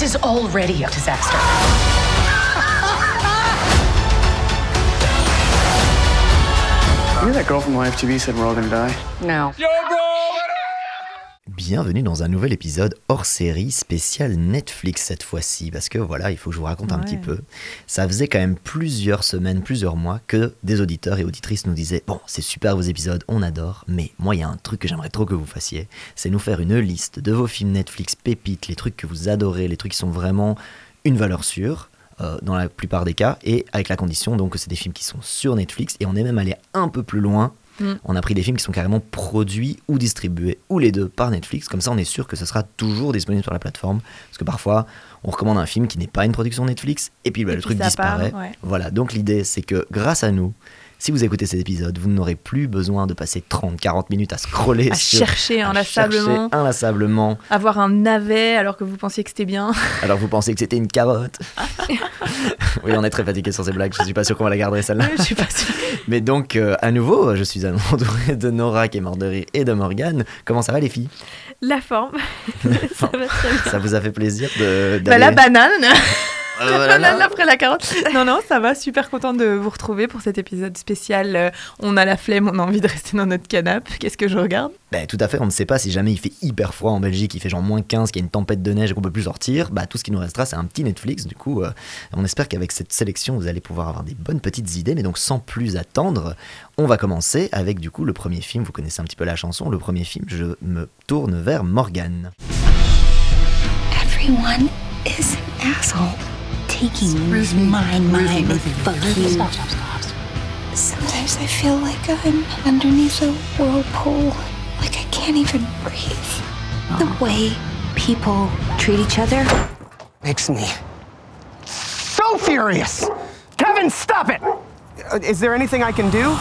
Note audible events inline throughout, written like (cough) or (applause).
This is already a disaster. You know that girl from YFTV said we're all gonna die? No. Bienvenue dans un nouvel épisode hors série spécial Netflix cette fois-ci, parce que voilà, il faut que je vous raconte un petit peu. Ça faisait quand même plusieurs semaines, plusieurs mois que des auditeurs et auditrices nous disaient Bon, c'est super vos épisodes, on adore, mais moi il y a un truc que j'aimerais trop que vous fassiez, c'est nous faire une liste de vos films Netflix pépites, les trucs que vous adorez, les trucs qui sont vraiment une valeur sûre. euh, dans la plupart des cas, et avec la condition donc que c'est des films qui sont sur Netflix, et on est même allé un peu plus loin Mm. on a pris des films qui sont carrément produits ou distribués, ou les deux, par Netflix. Comme ça, on est sûr que ce sera toujours disponible sur la plateforme. Parce que parfois, on recommande un film qui n'est pas une production Netflix, et puis bah, Et le puis truc part, disparaît. ouais. Voilà, donc l'idée, c'est que grâce à nous, si vous écoutez cet épisode, vous n'aurez plus besoin de passer 30-40 minutes à scroller à sur- chercher à inlassablement, chercher inlassablement, avoir un navet alors que vous pensiez que c'était bien. (laughs) alors vous pensez que c'était une carotte. (laughs) oui, on est très fatigué sur ces blagues, je suis pas sûr qu'on va la garder celle-là. Je suis pas sûre. (laughs) Mais donc, euh, à nouveau, je suis entouré de Nora qui est morte de rire et de Morgane. Comment ça va les filles? La forme, ça va très bien. Ça vous a fait plaisir de Bah, la banane, voilà. banane après la carotte. Non, non, ça va, super contente de vous retrouver pour cet épisode spécial. euh, On a la flemme, on a envie de rester dans notre canapé. Qu'est-ce que je regarde? Bah, tout à fait, on ne sait pas si jamais il fait hyper froid en Belgique, il fait genre moins 15, qu'il y a une tempête de neige et qu'on peut plus sortir, bah tout ce qui nous restera c'est un petit Netflix. Du coup, euh, on espère qu'avec cette sélection vous allez pouvoir avoir des bonnes petites idées. Mais donc sans plus attendre, on va commencer avec du coup le premier film. Vous connaissez un petit peu la chanson. Le premier film, je me tourne vers Morgane. Everyone is an asshole. Taking where's mine, mine, fuck you. Stop, stop, stop. Sometimes I feel like I'm underneath a whirlpool, like I can't even breathe. The way people treat each other. makes me so furious. Kevin, stop it! Uh, Is there anything I can do?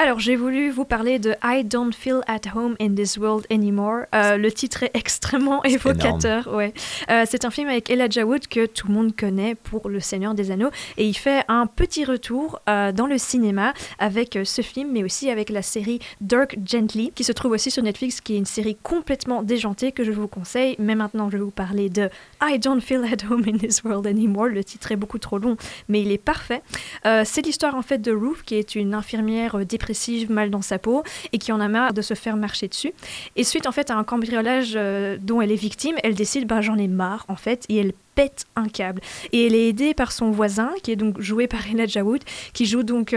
Alors, j'ai voulu vous parler de I Don't Feel at Home in This World Anymore. Euh, le titre est extrêmement évocateur. Ouais. Euh, c'est un film avec Elijah Wood que tout le monde connaît pour Le Seigneur des Anneaux. Et il fait un petit retour euh, dans le cinéma avec ce film, mais aussi avec la série Dirk Gently, qui se trouve aussi sur Netflix, qui est une série complètement déjantée que je vous conseille. Mais maintenant, je vais vous parler de I Don't Feel at Home in This World Anymore. Le titre est beaucoup trop long, mais il est parfait. Euh, c'est l'histoire en fait de Ruth, qui est une infirmière euh, dépressive, mal dans sa peau, et qui en a marre de se faire marcher dessus. Et suite en fait à un cambriolage euh, dont elle est victime, elle décide, ben j'en ai marre en fait, et elle pète un câble. Et elle est aidée par son voisin, qui est donc joué par Elijah Wood, qui joue donc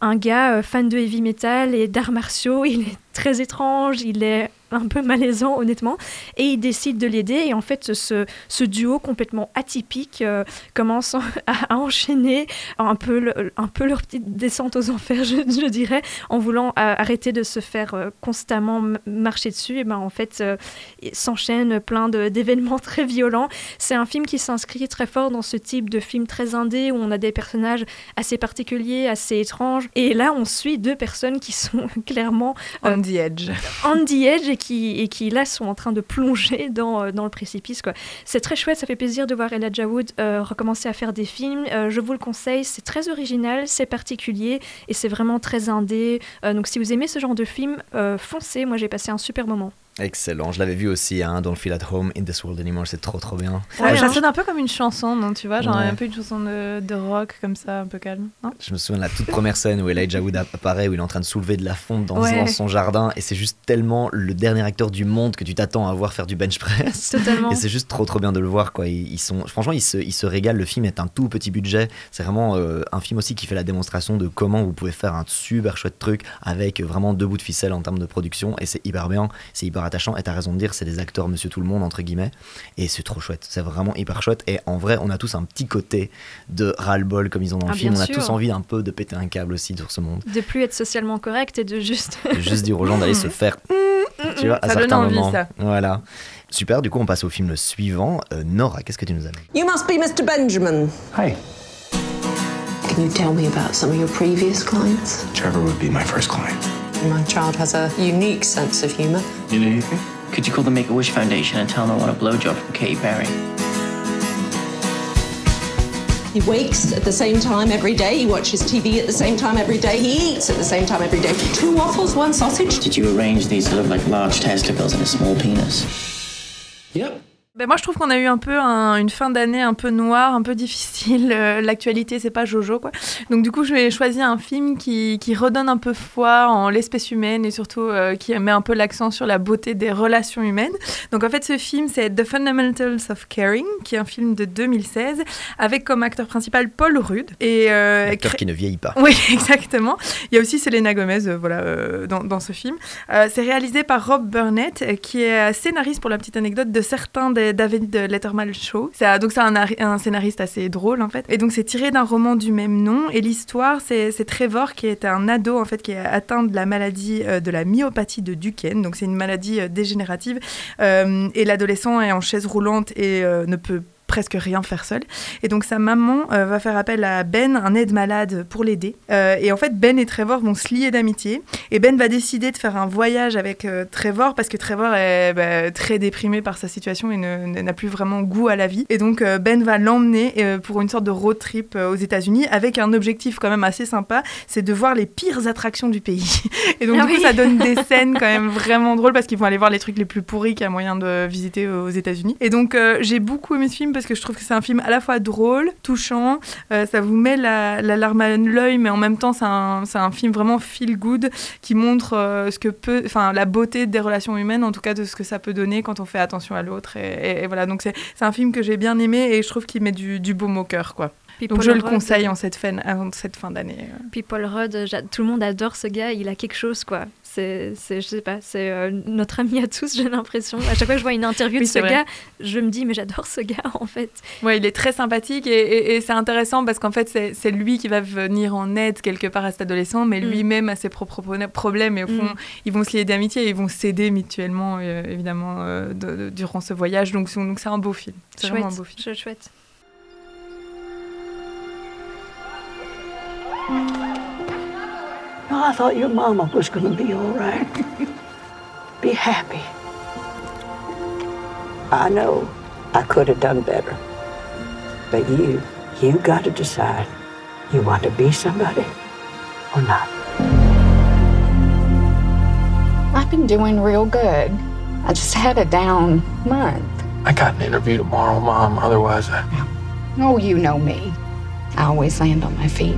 un gars fan de heavy metal et d'arts martiaux. Il est très étrange, il est un peu malaisant honnêtement, et il décide de l'aider. Et en fait, ce, ce duo complètement atypique euh, commence (laughs) à, à enchaîner un peu, le- un peu leur petite descente aux enfers, (laughs) je, je dirais, en voulant euh, arrêter de se faire euh, constamment marcher dessus. Et ben en fait, euh, il s'enchaîne plein d'événements (laughs) très violents. C'est un film qui s'inscrit très fort dans ce type de film très indé où on a des personnages assez particuliers, assez étranges. Et là, on suit deux personnes qui sont clairement On the edge. on the edge et qui, et qui là sont en train de plonger dans, euh, dans le précipice. quoi. C'est très chouette, ça fait plaisir de voir Elijah Wood euh, recommencer à faire des films. Euh, je vous le conseille, c'est très original, c'est particulier et c'est vraiment très indé. Donc si vous aimez ce genre de film, foncez, moi j'ai passé un super moment. Excellent, je l'avais vu aussi, hein, Don't Feel at Home in This World Anymore, c'est trop trop bien. Ouais, ça hein. sonne un peu comme une chanson, non Tu vois, genre Ouais. un peu une chanson de, de rock comme ça, un peu calme. Non? Je me souviens de la toute première scène où Elijah Wood apparaît, où il est en train de soulever de la fonte dans, Ouais. dans son jardin, et c'est juste tellement le dernier acteur du monde que tu t'attends à voir faire du bench press. Totalement. Et c'est juste trop trop bien de le voir quoi. Ils, ils sont, franchement, ils se, ils se régalent. Le film est un tout petit budget. C'est vraiment euh, un film aussi qui fait la démonstration de comment vous pouvez faire un super chouette truc avec vraiment deux bouts de ficelle en termes de production. Et c'est hyper bien, c'est hyper attachant. Et t'as raison de dire, c'est des acteurs Monsieur Tout le Monde entre guillemets. Et c'est trop chouette. C'est vraiment hyper chouette. Et en vrai, on a tous un petit côté de ras-le-bol comme ils ont dans le Ah, film. On a sûr. tous envie un peu de péter un câble aussi sur ce monde. De plus être socialement correct et de juste. De juste dire aux gens d'aller se faire. (laughs) Tu vois, à Ça donne certains envie, moments. ça. Voilà. Super, du coup, on passe au film suivant. Euh, Nora, qu'est-ce que tu nous amènes You must be Mr. Benjamin. Hi. Can you tell me about some of your previous clients? Trevor would be my first client. My child has a unique sense of humor. You know anything? Could you call the Make a Wish Foundation and tell them I want a blowjob from Katy Perry? He wakes at the same time every day. He watches TV at the same time every day. He eats at the same time every day. Two waffles, one sausage. Did you arrange these to look like large testicles and a small penis? Yep. Ben moi, je trouve qu'on a eu un peu un- une fin d'année un peu noire, un peu difficile. Euh, L'actualité, c'est pas Jojo, quoi. Donc, du coup, je vais choisir un film qui, qui redonne un peu foi en l'espèce humaine et surtout euh, qui met un peu l'accent sur la beauté des relations humaines. Donc, en fait, ce film, c'est The Fundamentals of Caring, qui est un film de 2016, avec comme acteur principal Paul Rudd. Et, euh, L'acteur cré- qui ne vieillit pas. oui, (laughs) exactement. Il y a aussi Selena Gomez euh, voilà, euh, dans, dans ce film. Euh, c'est réalisé par Rob Burnett, qui est scénariste, pour la petite anecdote, de certains des David Letterman Show. C'est, euh, donc c'est un, ari- un scénariste assez drôle, en fait. Et donc c'est tiré d'un roman du même nom. Et l'histoire, c'est, Trevor, qui est un ado, en fait, qui est atteint de la maladie euh, de la myopathie de Duquesne. Donc c'est une maladie euh, dégénérative. Euh, et l'adolescent est en chaise roulante et euh, ne peut presque rien faire seul. Et donc sa maman euh, va faire appel à Ben, un aide-malade, pour l'aider. Euh, et en fait, Ben et Trevor vont se lier d'amitié. Et Ben va décider de faire un voyage avec euh, Trevor parce que Trevor est bah, très déprimé par sa situation et n'a plus vraiment goût à la vie. Et donc Ben va l'emmener pour une sorte de road trip aux États-Unis avec un objectif quand même assez sympa, c'est de voir les pires attractions du pays. (laughs) Et donc Ah du coup, ça donne des (laughs) scènes quand même vraiment drôles parce qu'ils vont aller voir les trucs les plus pourris qu'il y a moyen de visiter aux États-Unis. Et donc j'ai beaucoup aimé ce film parce que je trouve que c'est un film à la fois drôle, touchant, euh, ça vous met la, la larme à l'œil, mais en même temps c'est un, un film vraiment feel good qui montre euh, ce que peut, enfin la beauté des relations humaines, en tout cas de ce que ça peut donner quand on fait attention à l'autre. Et, et- et voilà, donc c'est un film que j'ai bien aimé et je trouve qu'il met du, du baume au cœur, quoi. Puis Donc Paul je le conseille en cette fin, en cette fin d'année. euh. Puis Paul Rudd, tout le monde adore ce gars, il a quelque chose quoi. C'est, je sais pas, c'est euh, notre ami à tous, (laughs) j'ai l'impression. À chaque fois que je vois une interview Oui, de ce vrai. gars, je me dis mais j'adore ce gars en fait. Ouais, il est très sympathique et, et- et c'est intéressant parce qu'en fait, c'est lui qui va venir en aide quelque part à cet adolescent, mais Mm. lui-même a ses propres pro- problèmes et au fond, Mm. ils vont se lier d'amitié et ils vont s'aider mutuellement, euh, évidemment, euh, de- de- durant ce voyage. Donc, c'est- donc c'est un beau film. C'est vraiment un beau film. chouette, chouette. Oh, I thought your mama was gonna be all right. be happy. I know I could have done better. But you, you got to decide. You want to be somebody or not. I've been doing real good. I just had a down month. I got an interview tomorrow, Mom. Otherwise, I. Oh, you know me. I always land on my feet.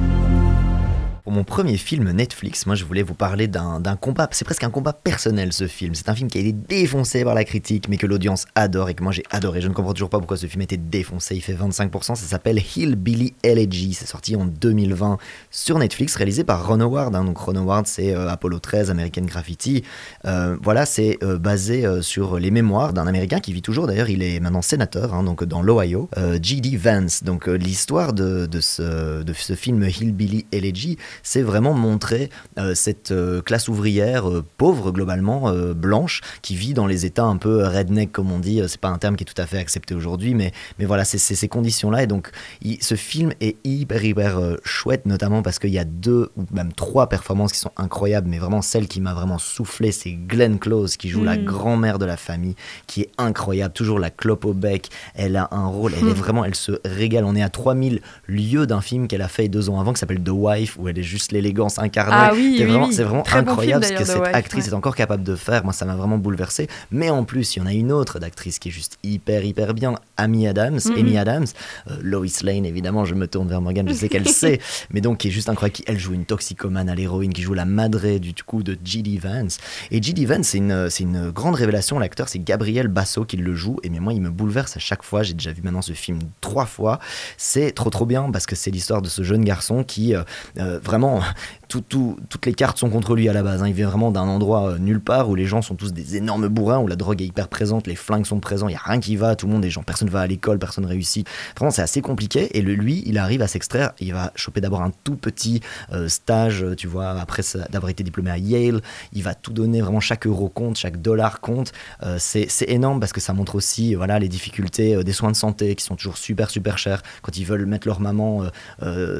Pour mon premier film Netflix, moi je voulais vous parler d'un combat, c'est presque un combat personnel ce film. C'est un film qui a été défoncé par la critique, mais que l'audience adore et que moi j'ai adoré. Je ne comprends toujours pas pourquoi ce film était défoncé. Il fait 25%. Ça s'appelle Hillbilly Elegy. C'est sorti en 2020 sur Netflix, réalisé par Ron Howard. hein. Donc Ron Howard, c'est euh, Apollo 13, American Graffiti. Euh, voilà, c'est euh, basé sur les mémoires d'un Américain qui vit toujours. D'ailleurs, il est maintenant sénateur, hein, donc dans l'Ohio, G.D. Vance. Donc l'histoire de, de ce, de ce film Hillbilly Elegy, c'est vraiment montrer euh, cette euh, classe ouvrière euh, pauvre globalement, blanche, qui vit dans les états un peu redneck comme on dit. C'est pas un terme qui est tout à fait accepté aujourd'hui, mais, mais voilà, c'est ces conditions-là. Et donc, il- ce film est hyper hyper chouette, notamment parce qu'il y a deux ou même trois performances qui sont incroyables, mais vraiment celle qui m'a vraiment soufflé, c'est Glenn Close qui joue la Mm. grand-mère de la famille, qui est incroyable, toujours la clope au bec. Elle a un rôle, elle est (laughs) vraiment, elle se régale. On est à 3000 lieux d'un film qu'elle a fait deux ans avant qui s'appelle The Wife, où elle est juste l'élégance incarnée. Ah oui, C'est oui, vraiment, oui. c'est vraiment Très bon incroyable film, ce que cette Wife, actrice ouais. est encore capable de faire. Moi, ça m'a vraiment bouleversé. Mais en plus, il y en a une autre d'actrice qui est juste hyper, hyper bien, Amy Adams, Mhm. Amy Adams, Euh, Lois Lane, évidemment, je me tourne vers Morgan, je sais qu'elle (laughs) sait, mais donc qui est juste incroyable. Elle joue une toxicomane à l'héroïne, qui joue la madrée du coup de G.D. Vance. Et G.D. Vance, c'est une, une grande révélation. L'acteur, c'est Gabriel Basso qui le joue. Et mais moi, il me bouleverse à chaque fois. J'ai déjà vu maintenant ce film trois fois. C'est trop, trop bien parce que c'est l'histoire de ce jeune garçon qui, euh, euh, vraiment, tout- tout- toutes les cartes sont contre lui à la base. hein. Il vient vraiment d'un endroit euh, nulle part où les gens sont tous des énormes bourrins, où la drogue est hyper présente, les flingues sont présents, il n'y a rien qui va, tout le monde est gens, personne va à l'école, personne réussit. Vraiment, c'est assez compliqué. Et lui, il arrive à s'extraire. Il va choper d'abord un tout petit euh, stage, euh, tu vois, après d'avoir été diplômé à Yale. Il va tout donner, vraiment chaque euro compte, chaque dollar compte. C'est énorme parce que ça montre aussi voilà, les difficultés des soins de santé qui sont toujours super, super chers. Quand ils veulent mettre leur maman,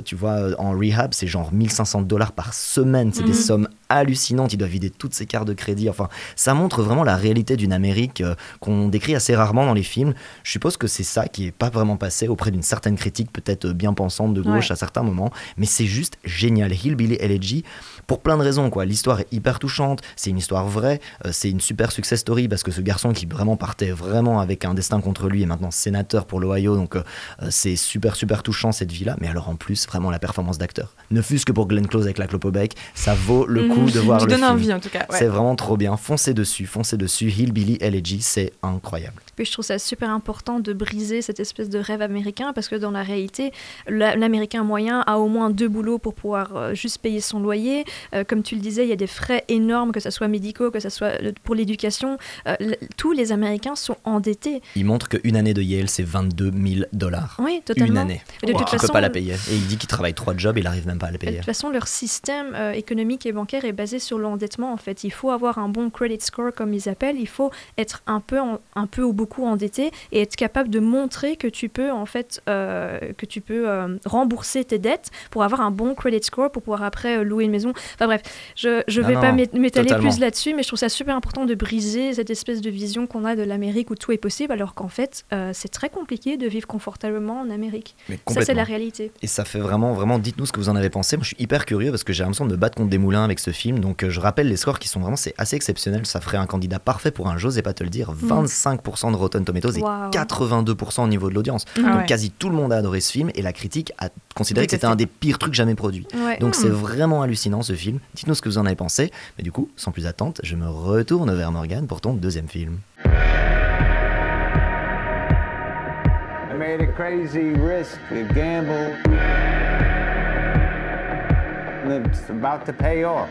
tu vois, en rehab, c'est genre 1500 dollars par semaine. C'est des Mhm. sommes hallucinante. Il doit vider toutes ses cartes de crédit. Enfin, ça montre vraiment la réalité d'une Amérique euh, qu'on décrit assez rarement dans les films. Je suppose que c'est ça qui est pas vraiment passé auprès d'une certaine critique, peut-être bien pensante de gauche à certains moments. Mais c'est juste génial. Hillbilly Elegy, pour plein de raisons. quoi. L'histoire est hyper touchante. C'est une histoire vraie. Euh, c'est une super success story parce que ce garçon qui vraiment partait vraiment avec un destin contre lui est maintenant sénateur pour l'Ohio. Donc, euh, c'est super, super touchant cette vie-là. Mais alors, en plus, vraiment la performance d'acteur. Ne fût-ce que pour Glenn Close avec la clope au bec, ça vaut le coup de (laughs) voir le donnes film. envie en tout cas. ouais. C'est vraiment trop bien. Foncez dessus, foncez dessus. Hillbilly Elegy, c'est incroyable. Puis je trouve ça super important de briser cette espèce de rêve américain parce que dans la réalité, la- l'américain moyen a au moins deux boulots pour pouvoir euh, juste payer son loyer. Euh, comme tu le disais, il y a des frais énormes, que ce soit médicaux, que ce soit euh, pour l'éducation. Euh, tous les Américains sont endettés. Il montre qu'une année de Yale, c'est 22 000 dollars. Oui, totalement. Une année. Et de toute Il peut façon, pas la payer. Et il dit qu'il travaille trois jobs et il arrive même pas à la De payer. toute façon, leur système euh, économique et bancaire est basé sur l'endettement. En fait, il faut avoir un bon credit score, comme ils appellent. Il faut être un peu, en- un peu ou beaucoup endetté et être capable de montrer que tu peux en fait que tu peux rembourser tes dettes pour avoir un bon credit score pour pouvoir après louer une maison. Enfin bref, je Non, vais non, pas m'é- m'étaler plus là-dessus, mais je trouve ça super important de briser cette espèce de vision qu'on a de l'Amérique où tout est possible, alors qu'en fait, euh, c'est très compliqué de vivre confortablement en Amérique. Mais Ça, c'est la réalité. Et ça fait vraiment, vraiment, dites-nous ce que vous en avez pensé. Moi, je suis hyper curieux parce que j'ai l'impression de me battre contre des moulins avec ce film. Donc, euh, je rappelle les scores qui sont vraiment, c'est assez exceptionnel. Ça ferait un candidat parfait pour un, j'osais pas te le dire, 25% de Rotten Tomatoes et Waouh. 82% au niveau de l'audience. Ah Donc, ouais. quasi tout le monde a adoré ce film et la critique a considéré que c'était un des pires trucs jamais produits. Ouais. Donc, c'est vraiment hallucinant ce film. Dites-nous ce que vous en avez pensé. Mais du coup, sans plus attente, je me retourne vers Morgan pour ton deuxième film. I made a crazy risk, a gamble. And it's about to pay off.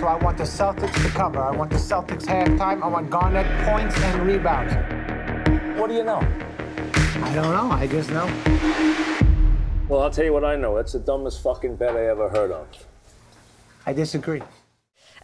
So I want the Celtics to cover. I want the Celtics halftime. I want Garnett points and rebounds. What do you know? I don't know. I just know. Well, I'll tell you what I know. That's the dumbest fucking bet I ever heard of. I disagree.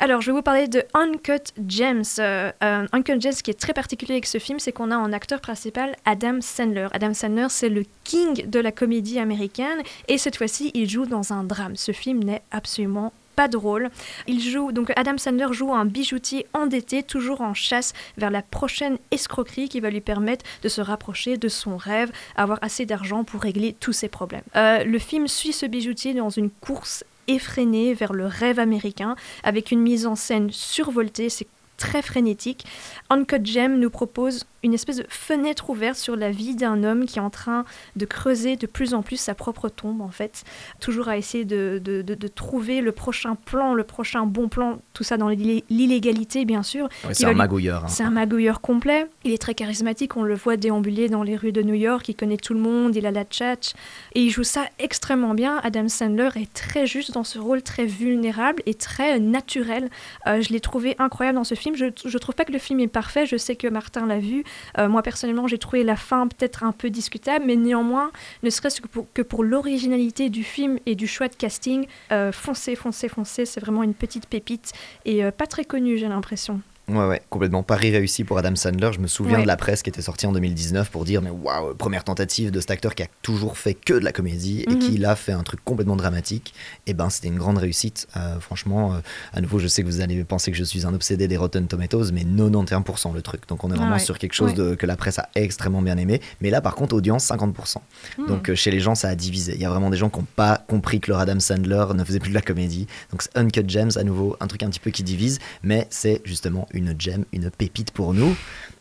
Alors, je vais vous parler de Uncut Gems. Euh, euh, Uncut Gems, ce qui est très particulier avec ce film, c'est qu'on a en acteur principal Adam Sandler. Adam Sandler, c'est le king de la comédie américaine, et cette fois-ci, il joue dans un drame. Ce film n'est absolument pas drôle. Il joue donc Adam Sandler joue un bijoutier endetté, toujours en chasse vers la prochaine escroquerie qui va lui permettre de se rapprocher de son rêve, avoir assez d'argent pour régler tous ses problèmes. Euh, le film suit ce bijoutier dans une course effrénée vers le rêve américain, avec une mise en scène survoltée, c'est très frénétique. Uncut Gem nous propose une espèce de fenêtre ouverte sur la vie d'un homme qui est en train de creuser de plus en plus sa propre tombe, en fait. Toujours à essayer de, de- de- de trouver le prochain plan, le prochain bon plan, tout ça dans l'illé- l'illégalité, bien sûr. C'est un lui- magouilleur. hein. c'est un magouilleur complet. Il est très charismatique. On le voit déambuler dans les rues de New York. Il connaît tout le monde. Il a la tchatch. Et il joue ça extrêmement bien. Adam Sandler est très juste dans ce rôle très vulnérable et très naturel. Euh, je l'ai trouvé incroyable dans ce film. Je, je trouve pas que le film est parfait. Je sais que Martin l'a vu. Euh, moi, personnellement, j'ai trouvé la fin peut-être un peu discutable. Mais néanmoins, ne serait-ce que pour, que pour l'originalité du film et du choix de casting, euh, foncez, foncez, foncez. C'est vraiment une petite pépite. Et euh, pas très connue, j'ai l'impression. Ouais, ouais, complètement. Pari réussi pour Adam Sandler. Je me souviens Ouais. de la presse qui était sortie en 2019 pour dire Mais waouh, première tentative de cet acteur qui a toujours fait que de la comédie et Mhm. qui là fait un truc complètement dramatique. Et ben, c'était une grande réussite. Euh, franchement, euh, à nouveau, je sais que vous allez penser que je suis un obsédé des Rotten Tomatoes, mais 91% le truc. Donc on est Ah vraiment ouais. sur quelque chose Ouais. de, que la presse a extrêmement bien aimé. Mais là, par contre, audience 50%. Hmm. Donc euh, chez les gens, ça a divisé. Il y a vraiment des gens qui n'ont pas compris que leur Adam Sandler ne faisait plus de la comédie. Donc c'est Uncut Gems, à nouveau, un truc un petit peu qui divise, mais c'est justement une gem, une pépite pour nous.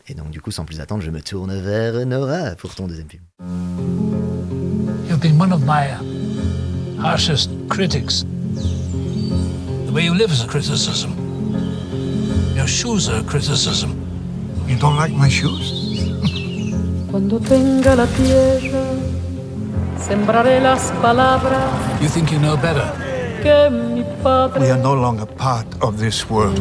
Et donc du coup, sans plus attendre, je me tourne vers Nora pour ton deuxième film. You've been one of my harshest critics. The way you live is a criticism. Your shoes are a criticism. You don't like my shoes? Cuando tenga la tierra, sembraré las palabras You think you know better? We are no longer part of this world.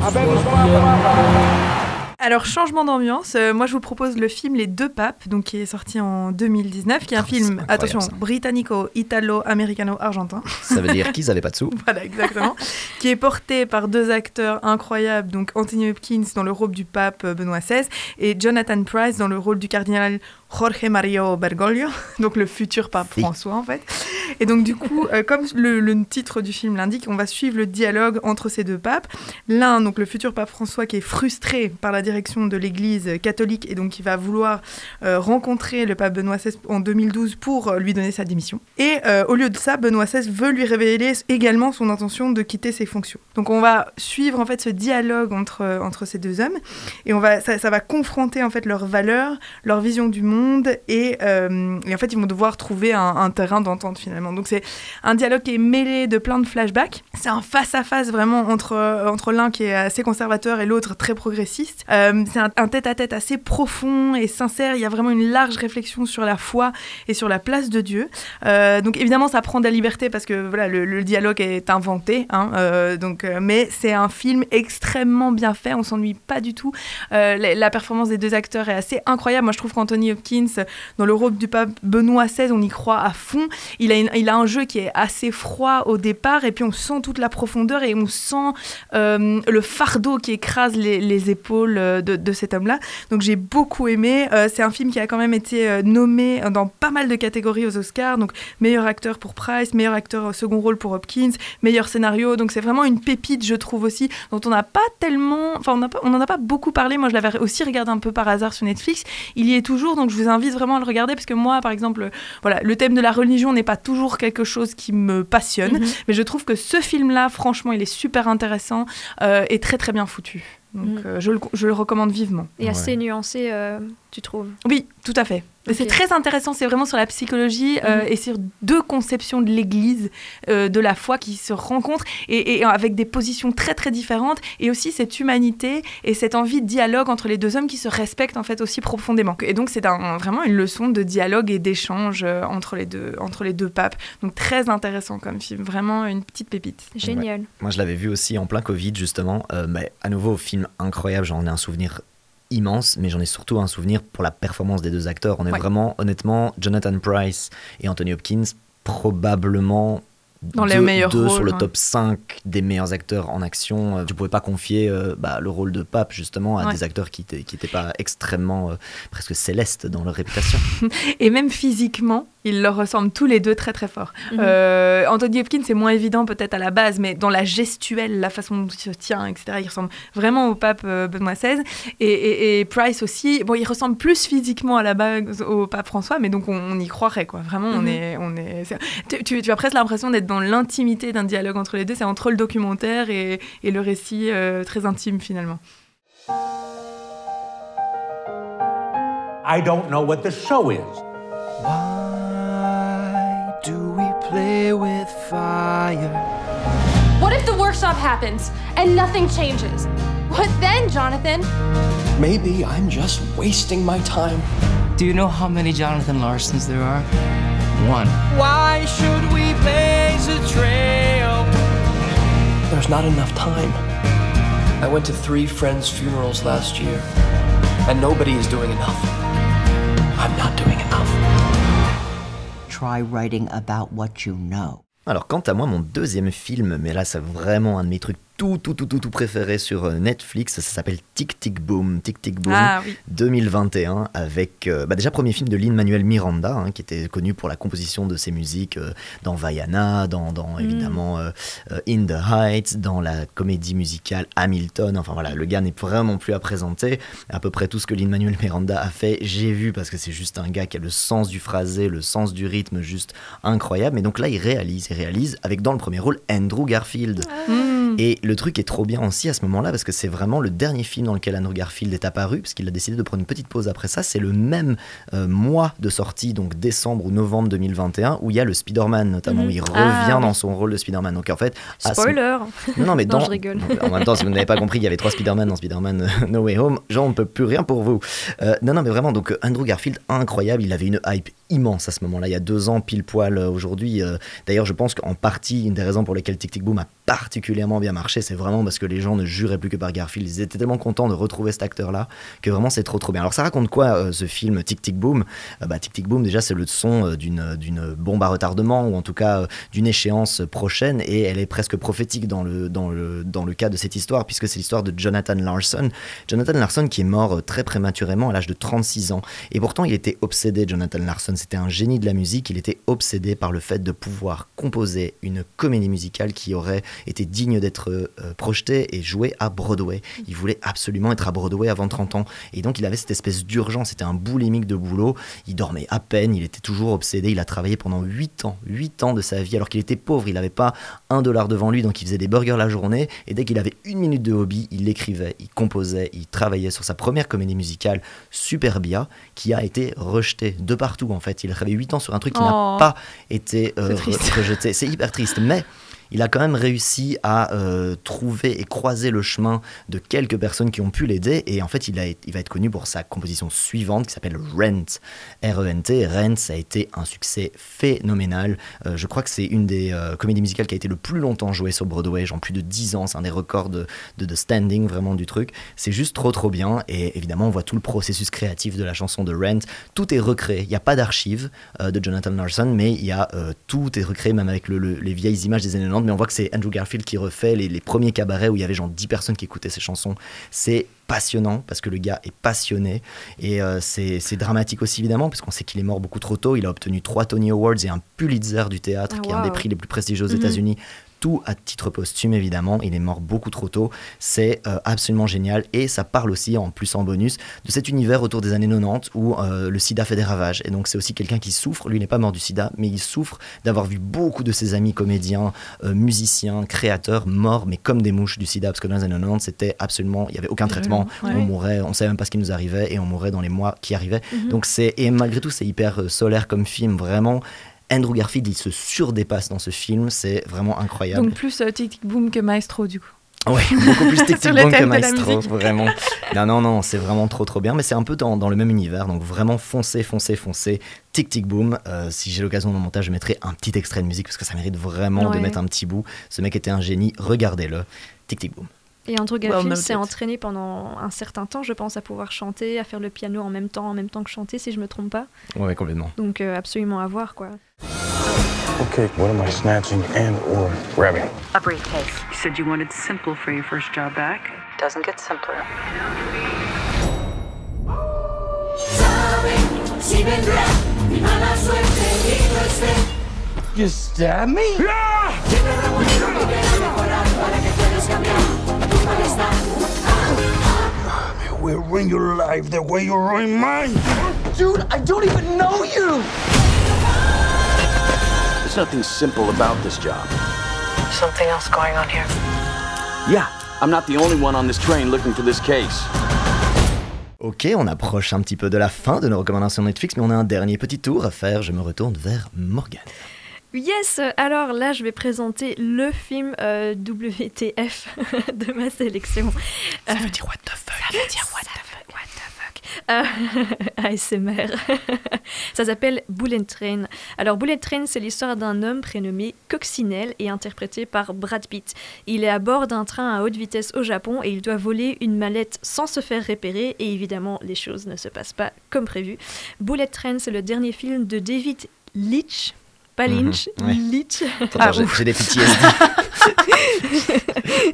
Alors, changement d'ambiance, euh, moi je vous propose le film Les Deux Papes, donc qui est sorti en 2019, qui est un film, incroyable, attention, britannico-italo-américano-argentin. Ça veut dire qu'ils avaient pas de sous. (laughs) Voilà, exactement. qui est porté par deux acteurs incroyables, donc Anthony Hopkins dans le rôle du pape euh, Benoît XVI et Jonathan Price dans le rôle du cardinal Jorge Mario Bergoglio, (laughs) donc le futur pape François en fait. Et donc du coup, euh, comme le, le titre du film l'indique, on va suivre le dialogue entre ces deux papes. L'un, donc le futur pape François, qui est frustré par la direction de l'Église catholique et donc qui va vouloir euh, rencontrer le pape Benoît XVI en 2012 pour euh, lui donner sa démission. Et euh, au lieu de ça, Benoît XVI veut lui révéler également son intention de quitter ses fonctions. Donc on va suivre en fait ce dialogue entre, entre ces deux hommes et on va, ça, ça va confronter en fait leurs valeurs, leur vision du monde et, euh, et en fait ils vont devoir trouver un, terrain d'entente finalement. Donc c'est un dialogue qui est mêlé de plein de flashbacks. C'est un face-à-face vraiment entre, entre l'un qui est assez conservateur et l'autre très progressiste. Euh, c'est un, tête-à-tête assez profond et sincère. Il y a vraiment une large réflexion sur la foi et sur la place de Dieu. Euh, donc évidemment, ça prend de la liberté parce que voilà, le, dialogue est inventé. Hein, euh, donc, euh, mais c'est un film extrêmement bien fait. On s'ennuie pas du tout. Euh, la, la performance des deux acteurs est assez incroyable. Moi, je trouve qu'Anthony Hopkins, dans le rôle du pape Benoît XVI, on y croit à fond. Il a, a un jeu qui est assez froid au départ et puis on sent toute la profondeur et on sent euh, le fardeau qui écrase les, les épaules euh, de, cet homme-là. Donc j'ai beaucoup aimé. Euh, c'est un film qui a quand même été nommé dans pas mal de catégories aux Oscars. Donc meilleur acteur pour Price, meilleur acteur second rôle pour Hopkins, meilleur scénario. Donc c'est vraiment une pépite, je trouve aussi, dont on n'a pas tellement, enfin on n'en a pas beaucoup parlé. Moi je l'avais aussi regardé un peu par hasard sur Netflix. Il y est toujours, donc je vous invite vraiment à le regarder parce que moi, par exemple, voilà, le thème de la religion n'est pas toujours quelque chose qui me passionne, Mhm. mais je trouve que ce film-là, franchement, il est super intéressant euh, et très très bien foutu. Donc Mhm. euh, je, le, je le recommande vivement. Et assez nuancé, euh, tu trouves? Oui, tout à fait. C'est très intéressant, c'est vraiment sur la psychologie euh, Mhm. et sur deux conceptions de l'Église, euh, de la foi qui se rencontrent et, et avec des positions très très différentes et aussi cette humanité et cette envie de dialogue entre les deux hommes qui se respectent en fait aussi profondément. Et donc c'est un- vraiment une leçon de dialogue et d'échange euh, entre, les deux, entre les deux papes. Donc très intéressant comme film, vraiment une petite pépite. Génial. Moi, je l'avais vu aussi en plein Covid, justement. Euh, mais à nouveau, film incroyable. J'en ai un souvenir immense, mais j'en ai surtout un souvenir pour la performance des deux acteurs. On est Ouais. vraiment, honnêtement, Jonathan Price et Anthony Hopkins, probablement Dans les deux, meilleurs deux sur rôles, le ouais. top 5 des meilleurs acteurs en action. Euh, Tu pouvais pas confier euh, bah, le rôle de pape, justement, à Ouais. des acteurs qui n'étaient pas extrêmement, euh, presque célestes dans leur réputation. (laughs) Et même physiquement, ils leur ressemblent tous les deux très très fort. Mhm. Euh, Anthony Hopkins, c'est moins évident peut-être à la base, mais dans la gestuelle, la façon dont il se tient, etc., il ressemble vraiment au pape euh, Benoît XVI. Et, et- et Price aussi, bon, il ressemble plus physiquement à la base au pape François, mais donc on, on y croirait, quoi. Vraiment, on Mhm. est... On est tu, tu- tu as presque l'impression d'être dans l'intimité d'un dialogue entre les deux, c'est entre le documentaire et, et le récit euh, très intime finalement. I don't know what the show is. Do we play with fire? What if the workshop happens and nothing changes? What then, Jonathan? Maybe I'm just wasting my time. Do you know how many Jonathan Larsons there are? One. Why should we blaze a trail? There's not enough time. I went to three friends' funerals last year, and nobody is doing enough. I'm not doing enough. Try writing about what you know. Alors, quant à moi, mon deuxième film, mais là, c'est vraiment un de mes trucs tout, tout, tout, tout, tout préférés sur euh, Netflix, ça s'appelle Tic Tic Boom. Tic Tic Boom Ah oui. 2021, avec euh, bah, déjà premier film de Lin-Manuel Miranda, hein, qui était connu pour la composition de ses musiques euh, dans Vaiana, dans, dans évidemment euh, In the Heights, dans la comédie musicale Hamilton. Enfin voilà, le gars n'est vraiment plus à présenter. À peu près tout ce que Lin-Manuel Miranda a fait, j'ai vu parce que c'est juste un gars qui a le sens du phrasé, le sens du rythme juste incroyable. Mais donc là, il réalise, il réalise avec dans le premier rôle Andrew Garfield. Et le truc est trop bien aussi à ce moment-là parce que c'est vraiment le dernier film dans lequel Andrew Garfield est apparu parce qu'il a décidé de prendre une petite pause après ça. C'est le même euh, mois de sortie, donc décembre ou novembre 2021, où il y a le Spider-Man notamment, Mhm. où il revient Ah, dans oui. son rôle de Spider-Man. Donc en fait, ce- Spoiler Non, non, mais Non, dans... je rigole. en même temps, si vous n'avez pas compris, il y avait trois Spider-Man dans Spider-Man euh, No Way Home. Genre, on ne peut plus rien pour vous. Euh, non, non, mais vraiment, donc Andrew Garfield, incroyable. Il avait une hype immense à ce moment-là. Il y a deux ans, pile poil euh, aujourd'hui. Euh, d'ailleurs, je pense qu'en partie, une des raisons pour lesquelles Tic Tic Boom a particulièrement bien marché, c'est vraiment parce que les gens ne juraient plus que par Garfield. Ils étaient tellement contents de retrouver cet acteur-là que vraiment c'est trop trop bien. Alors ça raconte quoi euh, ce film Tic Tic Boom? Bah, Tic Tic Boom, déjà, c'est le son d'une, bombe à retardement ou en tout cas d'une échéance prochaine et elle est presque prophétique dans le, dans le, dans le cas de cette histoire puisque c'est l'histoire de Jonathan Larson. Jonathan Larson qui est mort très prématurément à l'âge de 36 ans. Et pourtant, il était obsédé, Jonathan Larson c'était un génie de la musique, il était obsédé par le fait de pouvoir composer une comédie musicale qui aurait été digne d'être euh, projetée et jouée à Broadway. Il voulait absolument être à Broadway avant 30 ans. Et donc il avait cette espèce d'urgence, c'était un boulimique de boulot, il dormait à peine, il était toujours obsédé, il a travaillé pendant 8 ans, 8 ans de sa vie, alors qu'il était pauvre, il n'avait pas un dollar devant lui, donc il faisait des burgers la journée, et dès qu'il avait une minute de hobby, il écrivait, il composait, il travaillait sur sa première comédie musicale, Superbia, qui a été rejetée de partout en fait il a travaillé 8 ans sur un truc qui n'a Oh. pas été euh, rejeté. C'est hyper triste, mais il a quand même réussi à euh, trouver et croiser le chemin de quelques personnes qui ont pu l'aider. Et en fait, il, va être connu pour sa composition suivante qui s'appelle Rent. R-E-N-T. Rent, ça a été un succès phénoménal. Euh, je crois que c'est une des euh, comédies musicales qui a été le plus longtemps jouée sur Broadway, genre plus de 10 ans. C'est un des records de, de, standing vraiment du truc. C'est juste trop trop bien. Et évidemment, on voit tout le processus créatif de la chanson de Rent. Tout est recréé. Il n'y a pas d'archives de Jonathan Larson, mais il y a tout est recréé, même avec le- le- les vieilles images des années 90. Mais on voit que c'est Andrew Garfield qui refait les, les premiers cabarets où il y avait genre 10 personnes qui écoutaient ses chansons. C'est passionnant parce que le gars est passionné et euh, c'est dramatique aussi évidemment parce qu'on sait qu'il est mort beaucoup trop tôt. Il a obtenu trois Tony Awards et un Pulitzer du théâtre Ah, qui est un des prix les plus prestigieux aux Mhm. États-Unis. À titre posthume évidemment, il est mort beaucoup trop tôt. C'est euh, absolument génial et ça parle aussi en plus en bonus de cet univers autour des années 90 où euh, le sida fait des ravages. Et donc c'est aussi quelqu'un qui souffre, lui n'est pas mort du sida, mais il souffre d'avoir vu beaucoup de ses amis comédiens, euh, musiciens, créateurs morts, mais comme des mouches du sida, parce que dans les années 90 c'était absolument, il n'y avait aucun traitement, Ouais. on mourait, on savait même pas ce qui nous arrivait et on mourait dans les mois qui arrivaient. Mhm. Donc c'est et malgré tout c'est hyper solaire comme film, vraiment. Andrew Garfield, il se surdépasse dans ce film, c'est vraiment incroyable. Donc plus euh, Tic Tic Boom que Maestro du coup. Ouais, (laughs) beaucoup plus Tic Tic Boom que de Maestro, vraiment. (laughs) Non, non, non, c'est vraiment trop, trop bien, mais c'est un peu dans, dans le même univers, donc vraiment foncez, foncez, foncez. Tic Tic Boom. Euh, si j'ai l'occasion le montage, je mettrai un petit extrait de musique parce que ça mérite vraiment de mettre un petit bout. Ce mec était un génie, regardez-le. Tic Tic Boom. Et Andrew Well Garfield noted. s'est entraîné pendant un certain temps, je pense, à pouvoir chanter, à faire le piano en même temps, en même temps que chanter, si je me trompe pas. Ouais, complètement. Donc euh, absolument à voir, quoi. Okay, what am I snatching and or grabbing? A briefcase. You said you wanted simple for your first job back. Doesn't get simpler. You stab me? Siempre We ruin your life the way you ruin mine. Dude, I don't even know you. There's nothing simple about this job. Something else going on here. Yeah, I'm not the only one on this train looking for this case. Ok, on approche un petit peu de la fin de nos recommandations Netflix, mais on a un dernier petit tour à faire. Je me retourne vers Morgan. Yes, alors là je vais présenter le film euh, WTF (laughs) de ma sélection. Ça veut dire what the fuck. Ça veut dire what the fuck. What the fuck. Euh, (laughs) ASMR. (laughs) ça s'appelle Bullet Train. Alors Bullet Train, c'est l'histoire d'un homme prénommé Coccinelle et interprété par Brad Pitt. Il est à bord d'un train à haute vitesse au Japon et il doit voler une mallette sans se faire repérer et évidemment les choses ne se passent pas comme prévu. Bullet Train, c'est le dernier film de David Leitch. Pas Mhm, Lynch, ouais. Leitch. Attends, Ah, j'ai- des PTSD. (laughs)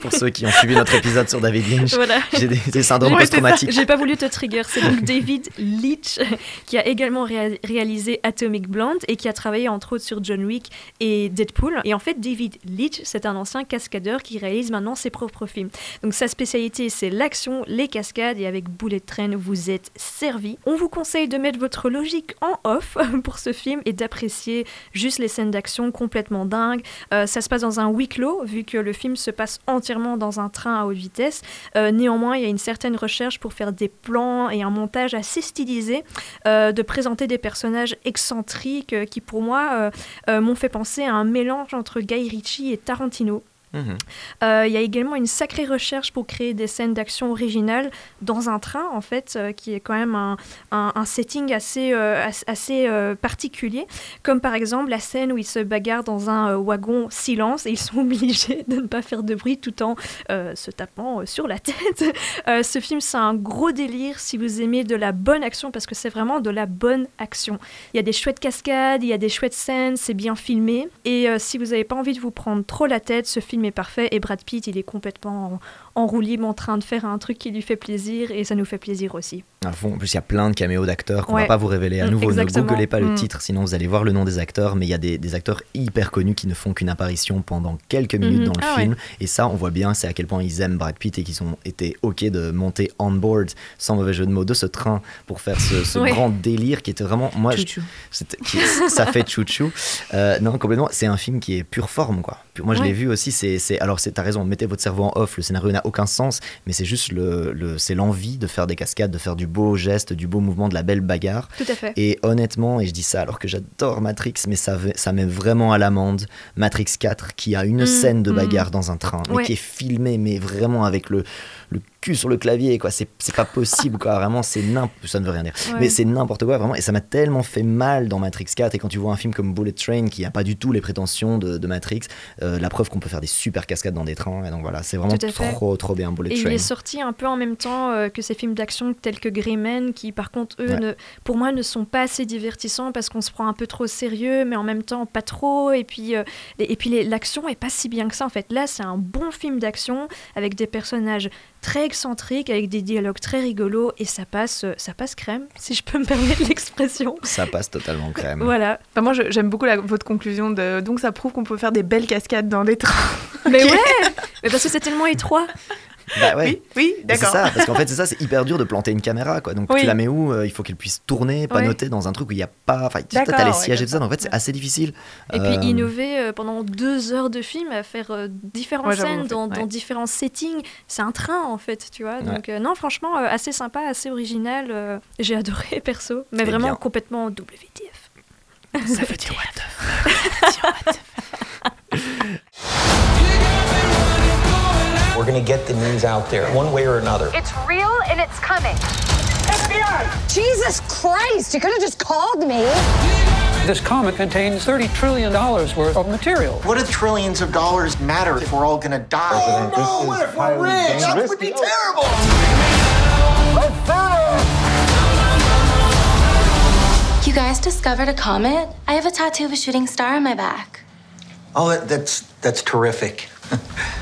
Pour ceux qui ont suivi notre épisode sur David Lynch, Voilà. j'ai des, des syndromes Ouais, post-traumatiques. J'ai pas voulu te trigger. C'est donc David Leitch qui a également réa- réalisé Atomic Blonde et qui a travaillé entre autres sur John Wick et Deadpool. Et en fait, David Leitch, c'est un ancien cascadeur qui réalise maintenant ses propres films. Donc sa spécialité, c'est l'action, les cascades et avec Bullet Train, vous êtes servi. On vous conseille de mettre votre logique en off (laughs) pour ce film et d'apprécier juste les scènes d'action complètement dingues. Euh, ça se passe dans un huis clos, vu que le film se passe entièrement dans un train à haute vitesse. Euh, néanmoins, il y a une certaine recherche pour faire des plans et un montage assez stylisé, euh, de présenter des personnages excentriques qui, pour moi, m'ont fait penser à un mélange entre Guy Ritchie et Tarantino. Mhm. Euh, Il y a également une sacrée recherche pour créer des scènes d'action originales dans un train, en fait, euh, qui est quand même un, un- setting assez, euh, as- assez particulier. Comme par exemple la scène où ils se bagarrent dans un wagon silence et ils sont (laughs) obligés de ne pas faire de bruit tout en se tapant sur la tête. (laughs) Ce film, c'est un gros délire si vous aimez de la bonne action, parce que c'est vraiment de la bonne action. Il y a des chouettes cascades, il y a des chouettes scènes, c'est bien filmé. Et si vous n'avez pas envie de vous prendre trop la tête, ce film parfait. Et Brad Pitt, il est complètement en, en roue libre en train de faire un truc qui lui fait plaisir, et ça nous fait plaisir aussi. À fond, en plus, il y a plein de caméos d'acteurs qu'on Ouais. va pas vous révéler à Mm, nouveau. exactement. Ne googlez pas le Mm. titre, sinon vous allez voir le nom des acteurs. Mais il y a des, des acteurs hyper connus qui ne font qu'une apparition pendant quelques minutes Mhm. dans le Ah film. ouais. Et ça, on voit bien, c'est à quel point ils aiment Brad Pitt et qu'ils ont été OK de monter on board, sans mauvais jeu de mots, de ce train pour faire ce, ce Ouais. grand délire qui était vraiment. Moi, qui- ça fait chouchou. Euh, non, complètement. C'est un film qui est pure forme, quoi. Moi, je l'ai vu aussi. C'est, alors, t'as raison. Mettez votre cerveau en off. Le scénario n'a aucun sens, mais c'est juste le, le- c'est l'envie de faire des cascades, de faire du beau geste, du beau mouvement, de la belle bagarre. Tout à fait. Et honnêtement, et je dis ça alors que j'adore Matrix, mais ça, ça met vraiment à l'amende Matrix 4 qui a une Mm, scène de mm. bagarre dans un train, mais Ouais. qui est filmée, mais vraiment avec le, le cul sur le clavier, quoi. C'est, pas possible, quoi. (laughs) Vraiment, c'est n'importe Ça ne veut rien dire. Ouais. Mais c'est n'importe quoi, vraiment. Et ça m'a tellement fait mal dans Matrix 4. Et quand tu vois un film comme Bullet Train qui a pas du tout les prétentions de, de Matrix, euh, la preuve qu'on peut faire des super cascades dans des trains. Et donc voilà, c'est vraiment trop, trop bien Bullet Et il Train. est sorti un peu en même temps euh, que ces films d'action tels que Greyman, qui par contre, eux, Ouais. ne, pour moi, ne sont pas assez divertissants parce qu'on se prend un peu trop sérieux, mais en même temps pas trop. Et puis, euh, et, et puis l'action est pas si bien que ça en fait. Là, c'est un bon film d'action avec des personnages très excentriques, avec des dialogues très rigolos, et ça passe, euh, ça passe crème, si je peux me permettre (laughs) l'expression. Ça passe totalement crème. Voilà. Enfin, moi, j'aime beaucoup la- votre conclusion. De... Donc, ça prouve qu'on peut faire des belles cascades dans les trains. Mais ouais Mais parce que c'est tellement étroit Bah ouais. Oui, oui, Mais C'est d'accord. ça, parce qu'en fait, c'est ça, c'est hyper dur de planter une caméra, quoi. Donc, Oui. tu la mets où Euh, Il faut qu'elle puisse tourner, pas Ouais. noter dans un truc où il n'y a pas. Enfin, tu D'accord, t'as les ouais, sièges et tout ça, donc en fait, c'est assez difficile. Et puis Euh, innover euh, pendant deux heures de film à faire euh, différentes Ouais, scènes en fait, dans, ouais. dans différents settings, c'est un train en fait, tu vois. Donc euh, non, franchement, euh, assez sympa, assez original. euh, J'ai adoré (laughs) perso, mais Eh vraiment bien. complètement WTF. Ça veut dire what the (laughs) (laughs) We're going to get the news out there one way or another. It's real and it's coming. FBI! Jesus Christ, you could have just called me. This comet contains $30 trillion worth of material. What do trillions of dollars matter if we're all gonna die? President, oh, this no, is what if we're highly rich? That would be oh. terrible. You guys discovered a comet? I have a tattoo of a shooting star on my back. Oh, that's that's terrific. (laughs)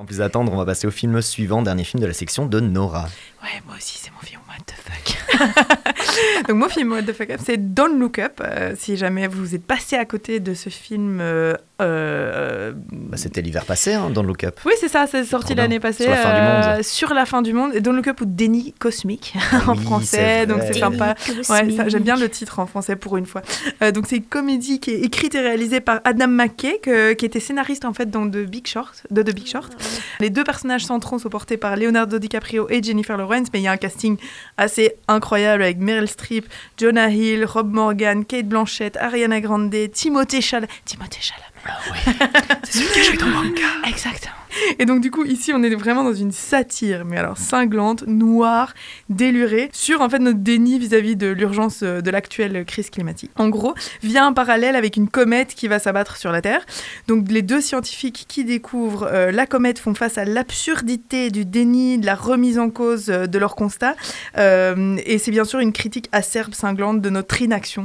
Sans plus attendre, on va passer au film suivant, dernier film de la section de Nora. Ouais, moi aussi, c'est mon film What the fuck? (laughs) (laughs) Donc, mon film What the fuck, c'est Don't Look Up. Euh, si jamais vous êtes passé à côté de ce film. euh, euh, Bah, C'était l'hiver passé, hein, le Look Up. Oui, c'est ça, c'est sorti l'année passée. Sur la fin du monde. Sur la fin du monde. Don't Look Up ou Déni cosmique (laughs) en oui, c'est français. Donc c'est sympa. Ouais, j'aime bien le titre en français pour une fois. Euh, donc c'est une comédie qui est écrite et réalisée par Adam McKay, que- qui était scénariste en fait dans The Big Short, de The Big Short. Les deux personnages centraux sont portés par Leonardo DiCaprio et Jennifer Lawrence, mais il y a un casting assez incroyable avec Meryl Streep, Jonah Hill, Rob Morgan, Kate Blanchett, Ariana Grande, Timothée Chalamet. Timothée Chalamet. (laughs) C'est celui qui a joué dans Manga. Exactement. Et donc du coup ici on est vraiment dans une satire, mais alors cinglante, noire, délurée, sur en fait notre déni vis-à-vis de l'urgence euh, de l'actuelle crise climatique. En gros, vient un parallèle avec une comète qui va s'abattre sur la Terre. Donc les deux scientifiques qui découvrent euh, la comète font face à l'absurdité du déni, de la remise en cause euh, de leurs constats. Euh, et c'est bien sûr une critique acerbe, cinglante de notre inaction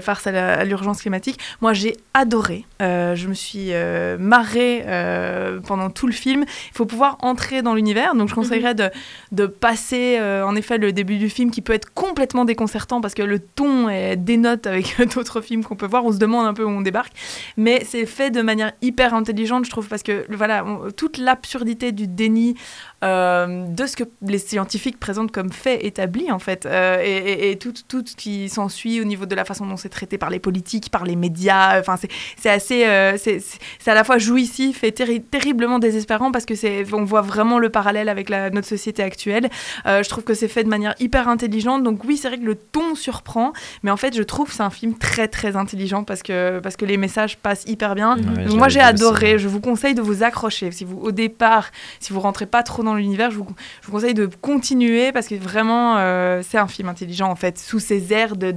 face à l'urgence climatique. Moi j'ai adoré. Je me suis marrée pendant tout le film. Il faut pouvoir entrer dans l'univers. Donc je conseillerais de, de passer euh, en effet le début du film qui peut être complètement déconcertant parce que le ton est- dénote avec (laughs) d'autres films qu'on peut voir. On se demande un peu où on débarque. Mais c'est fait de manière hyper intelligente, je trouve, parce que voilà, on- toute l'absurdité du déni euh, de ce que les scientifiques présentent comme fait établi, en fait, euh, et, et- et tout, tout ce qui s'ensuit au niveau de la façon dont c'est traité par les politiques, par les médias. Enfin, c'est assez. euh, c'est à la fois jouissif et terri- terriblement désespérant parce que c'est, on voit vraiment le parallèle avec la, notre société actuelle. Euh, je trouve que c'est fait de manière hyper intelligente. Donc oui, c'est vrai que le ton surprend, mais en fait, je trouve que c'est un film très très intelligent parce que parce que les messages passent hyper bien. Ouais, Donc je moi, j'ai adoré. aussi. Je vous conseille de vous accrocher. Si vous au départ, si vous rentrez pas trop dans l'univers, je vous, conseille de continuer parce que vraiment, euh, c'est un film intelligent en fait, sous ces airs de,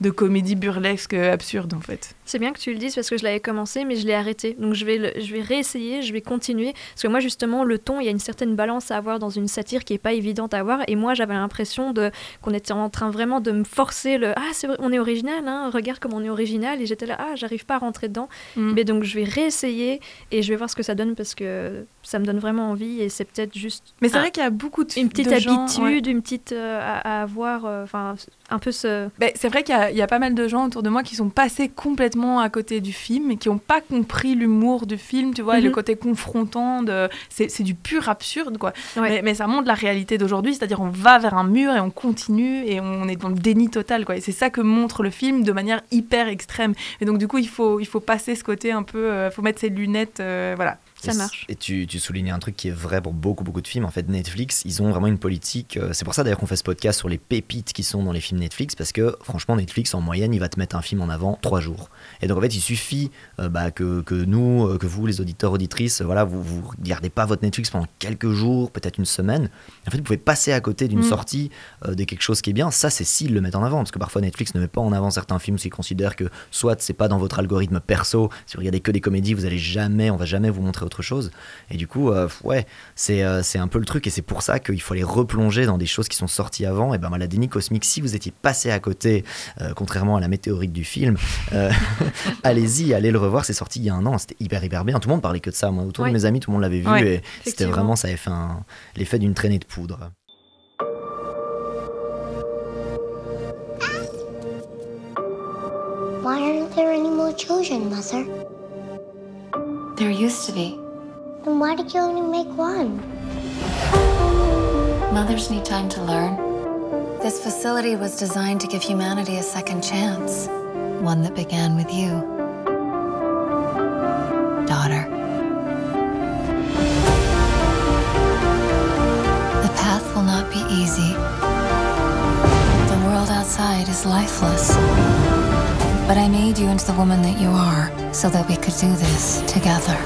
de, comédie burlesque absurde en fait. C'est bien que tu le dises parce que je l'avais commencé, mais je l'ai arrêté. Donc je vais, le- je vais réessayer, je vais continuer. Parce que moi, justement, le ton, il y a une certaine balance à avoir dans une satire qui est pas évidente à avoir. Et moi, j'avais l'impression de qu'on était en train vraiment de me forcer le Ah, c'est vrai, on est original, hein, regarde comme on est original. Et j'étais là, ah, j'arrive pas à rentrer dedans. Mm. Mais donc, je vais réessayer et je vais voir ce que ça donne parce que ça me donne vraiment envie. Et c'est peut-être juste. Mais c'est vrai qu'il y a beaucoup de Une petite de gens, habitude, ouais. une petite. euh, à, à avoir. euh, Enfin, un peu ce. Ben, c'est vrai qu'il y, a- il y a pas mal de gens autour de moi qui sont passés complètement à côté du film et qui n'ont pas compris l'humour du film, tu vois, et le Mhm. côté confrontant. De... C'est, du pur absurde, quoi. Ouais. Mais, mais ça montre la réalité d'aujourd'hui, c'est-à-dire on va vers un mur et on continue et on est dans le déni total, quoi. Et c'est ça que montre le film de manière hyper extrême. Et donc, du coup, il faut, il faut passer ce côté un peu, il faut mettre ses lunettes, euh, voilà. Ça Et marche. Et tu, tu soulignes un truc qui est vrai pour beaucoup, beaucoup de films. En fait, Netflix, ils ont vraiment une politique. euh, C'est pour ça d'ailleurs qu'on fait ce podcast sur les pépites qui sont dans les films Netflix, parce que franchement, Netflix, en moyenne, il va te mettre un film en avant trois jours. Et donc, en fait, il suffit euh, bah, que, que nous, euh, que vous, les auditeurs, auditrices, voilà, vous vous regardez pas votre Netflix pendant quelques jours, peut-être une semaine. En fait, vous pouvez passer à côté d'une Mm. sortie euh, de quelque chose qui est bien. Ça, c'est s'ils le mettent en avant, parce que parfois Netflix ne met pas en avant certains films s'ils considèrent que soit c'est pas dans votre algorithme perso, si vous regardez que des comédies, vous allez jamais, on va jamais vous montrer autre chose. Et du coup, euh, ouais, c'est euh, c'est un peu le truc, et c'est pour ça qu'il faut aller replonger dans des choses qui sont sorties avant. Et ben, la déni cosmique, si vous étiez passé à côté, euh, contrairement à la météorite du film, euh, (laughs) allez-y, allez le revoir. C'est sorti il y a un an, c'était hyper, hyper bien. Tout le monde parlait que de ça. Moi, autour Ouais. de mes amis, tout le monde l'avait vu, Ouais, et c'était vraiment, ça avait fait l'effet d'une traînée de poudre. Why aren't there any more children, Mother? There used to be. Then why did you only make one? Mothers need time to learn. This facility was designed to give humanity a second chance. One that began with you. Daughter. The path will not be easy. The world outside is lifeless. But I made you into the woman that you are so that we could do this together.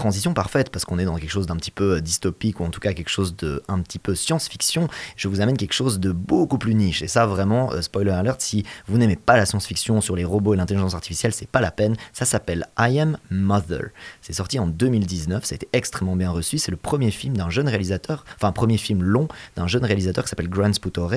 transition parfaite parce qu'on est dans quelque chose d'un petit peu euh, dystopique ou en tout cas quelque chose de un petit peu science-fiction. Je vous amène quelque chose de beaucoup plus niche et ça vraiment euh, spoiler alert si vous n'aimez pas la science-fiction sur les robots et l'intelligence artificielle, c'est pas la peine. Ça s'appelle I Am Mother. C'est sorti en 2019, ça a été extrêmement bien reçu. C'est le premier film d'un jeune réalisateur, enfin premier film long d'un jeune réalisateur qui s'appelle Grant Sputore.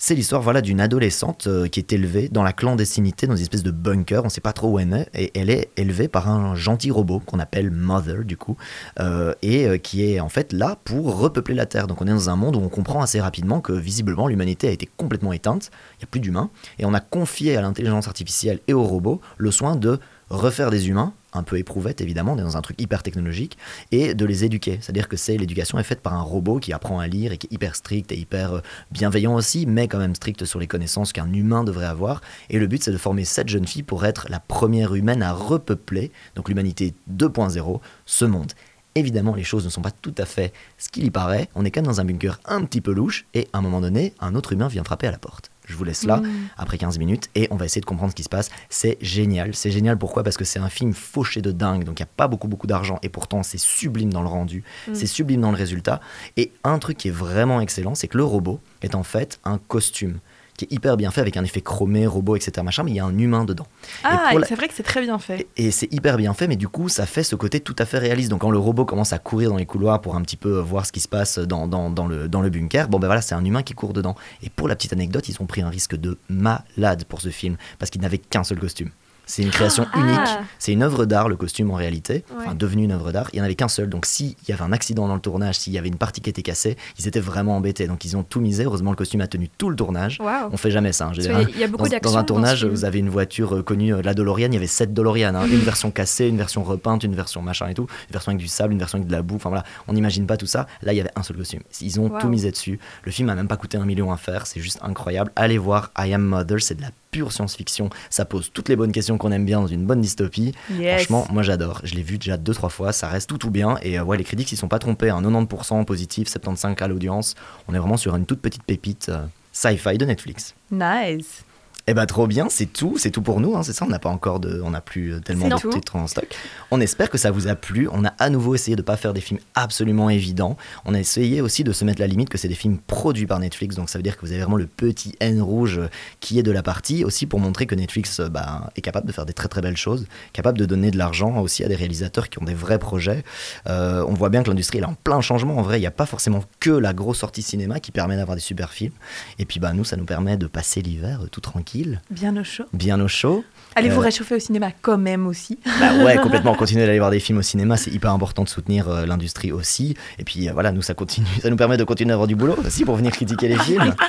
C'est l'histoire voilà, d'une adolescente euh, qui est élevée dans la clandestinité, dans une espèce de bunker, on ne sait pas trop où elle est, et elle est élevée par un gentil robot qu'on appelle Mother, du coup, euh, et euh, qui est en fait là pour repeupler la Terre. Donc on est dans un monde où on comprend assez rapidement que visiblement l'humanité a été complètement éteinte, il n'y a plus d'humains, et on a confié à l'intelligence artificielle et aux robots le soin de refaire des humains, un peu éprouvettes évidemment, on est dans un truc hyper technologique, et de les éduquer. C'est-à-dire que c'est l'éducation est faite par un robot qui apprend à lire et qui est hyper strict et hyper euh, bienveillant aussi, mais quand même strict sur les connaissances qu'un humain devrait avoir. Et le but c'est de former cette jeune fille pour être la première humaine à repeupler, donc l'humanité 2.0, ce monde. Évidemment, les choses ne sont pas tout à fait ce qu'il y paraît. On est quand même dans un bunker un petit peu louche, et à un moment donné, un autre humain vient frapper à la porte. Je vous laisse là, Mm. après 15 minutes, et on va essayer de comprendre ce qui se passe. C'est génial. C'est génial pourquoi? Parce que c'est un film fauché de dingue, donc il n'y a pas beaucoup, beaucoup d'argent, et pourtant c'est sublime dans le rendu, Mm. c'est sublime dans le résultat. Et un truc qui est vraiment excellent, c'est que le robot est en fait un costume qui est hyper bien fait avec un effet chromé, robot, etc. Machin, mais il y a un humain dedans. Ah, la- c'est vrai que c'est très bien fait. et c'est hyper bien fait, mais du coup, ça fait ce côté tout à fait réaliste. Donc, quand le robot commence à courir dans les couloirs pour un petit peu voir ce qui se passe dans, dans, dans le, dans le bunker, bon, ben voilà, c'est un humain qui court dedans. Et pour la petite anecdote, ils ont pris un risque de malade pour ce film, parce qu'ils n'avaient qu'un seul costume. C'est une création Ah. unique. C'est une œuvre d'art, le costume en réalité. Enfin, devenu une œuvre d'art. Il n'y en avait qu'un seul. Donc, s'il y avait un accident dans le tournage, s'il y avait une partie qui était cassée, ils étaient vraiment embêtés. Donc, ils ont tout misé. Heureusement, le costume a tenu tout le tournage. Waouh. On fait jamais ça. hein. Y il y a beaucoup dans, dans un tournage, vous avez une voiture euh, connue, euh, la DeLorean. Il y avait sept DeLorean. hein. Une version cassée, une version repeinte, une version machin et tout. Une version avec du sable, une version avec de la boue. Enfin voilà, on n'imagine pas tout ça. Là, il y avait un seul costume. Ils ont tout misé dessus. Le film a même pas coûté un million à faire. C'est juste incroyable. Allez voir I Am Mother. C'est de la pure science-fiction. Ça pose toutes les bonnes questions qu'on aime bien dans une bonne dystopie. Yes. Franchement, moi j'adore. Je l'ai vu déjà deux trois fois. Ça reste tout tout bien. Et euh, ouais, les critiques s'y sont pas trompés. Un 90% positif, 75 à l'audience. On est vraiment sur une toute petite pépite euh, sci-fi de Netflix. Nice. Eh ben trop bien, c'est tout, c'est tout pour nous, hein, c'est ça. On n'a pas encore de, on n'a plus euh, tellement de titres en stock. On espère que ça vous a plu. On a à nouveau essayé de pas faire des films absolument évidents. On a essayé aussi de se mettre la limite que c'est des films produits par Netflix, donc ça veut dire que vous avez vraiment le petit N rouge qui est de la partie, aussi pour montrer que Netflix euh, bah, est capable de faire des très très belles choses, capable de donner de l'argent aussi à des réalisateurs qui ont des vrais projets. Euh, on voit bien que l'industrie est en plein changement. En vrai, il n'y a pas forcément que la grosse sortie cinéma qui permet d'avoir des super films. Et puis bah nous, ça nous permet de passer l'hiver tout tranquille Bien au chaud. bien au chaud. Allez vous Euh, réchauffer au cinéma quand même aussi? bah ouais, (laughs) complètement. Continuer d'aller voir des films au cinéma, c'est hyper important de soutenir euh, l'industrie aussi. Et puis euh, voilà, nous ça continue, ça nous permet de continuer à avoir du boulot aussi pour venir critiquer les films. (laughs)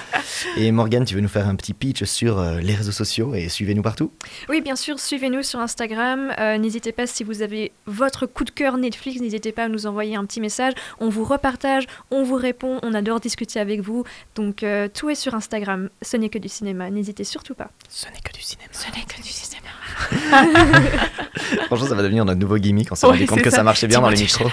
Et Morgane, tu veux nous faire un petit pitch sur euh, les réseaux sociaux et suivez-nous partout? Oui, bien sûr, suivez-nous sur Instagram. Euh, n'hésitez pas, si vous avez votre coup de cœur Netflix, n'hésitez pas à nous envoyer un petit message. On vous repartage, on vous répond, on adore discuter avec vous. Donc, euh, tout est sur Instagram. Ce n'est que du cinéma. N'hésitez surtout pas. Ce n'est que du cinéma. Ce n'est que du cinéma. (laughs) (laughs) Franchement, ça va devenir notre nouveau gimmick. On s'est Ouais, rendu compte que ça, ça. marchait bien dans les micros.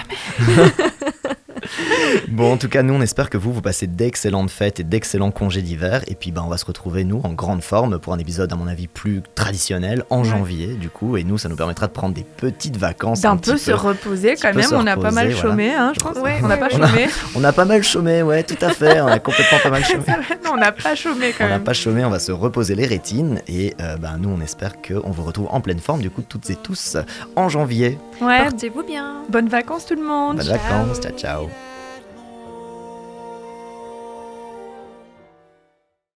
Bon, en tout cas, nous, on espère que vous, vous passez d'excellentes fêtes et d'excellents congés d'hiver. Et puis, ben, on va se retrouver, nous, en grande forme pour un épisode, à mon avis, plus traditionnel, en Ouais. janvier, du coup. Et nous, ça nous permettra de prendre des petites vacances. D'un un peu se reposer quand même. On a pas mal voilà. chômé, hein, je pense. Ouais, on n'a ouais, pas. On a, chômé. (laughs) on a pas mal chômé, ouais, tout à fait. On a complètement pas mal chômé. non, on n'a pas chômé quand On n'a même. pas chômé, on va se reposer les rétines. Et euh, ben, nous, on espère qu'on vous retrouve en pleine forme, du coup, toutes et tous, en janvier. Ouais. Portez-vous bien. Bonnes vacances tout le monde. Bonnes vacances, ciao ciao.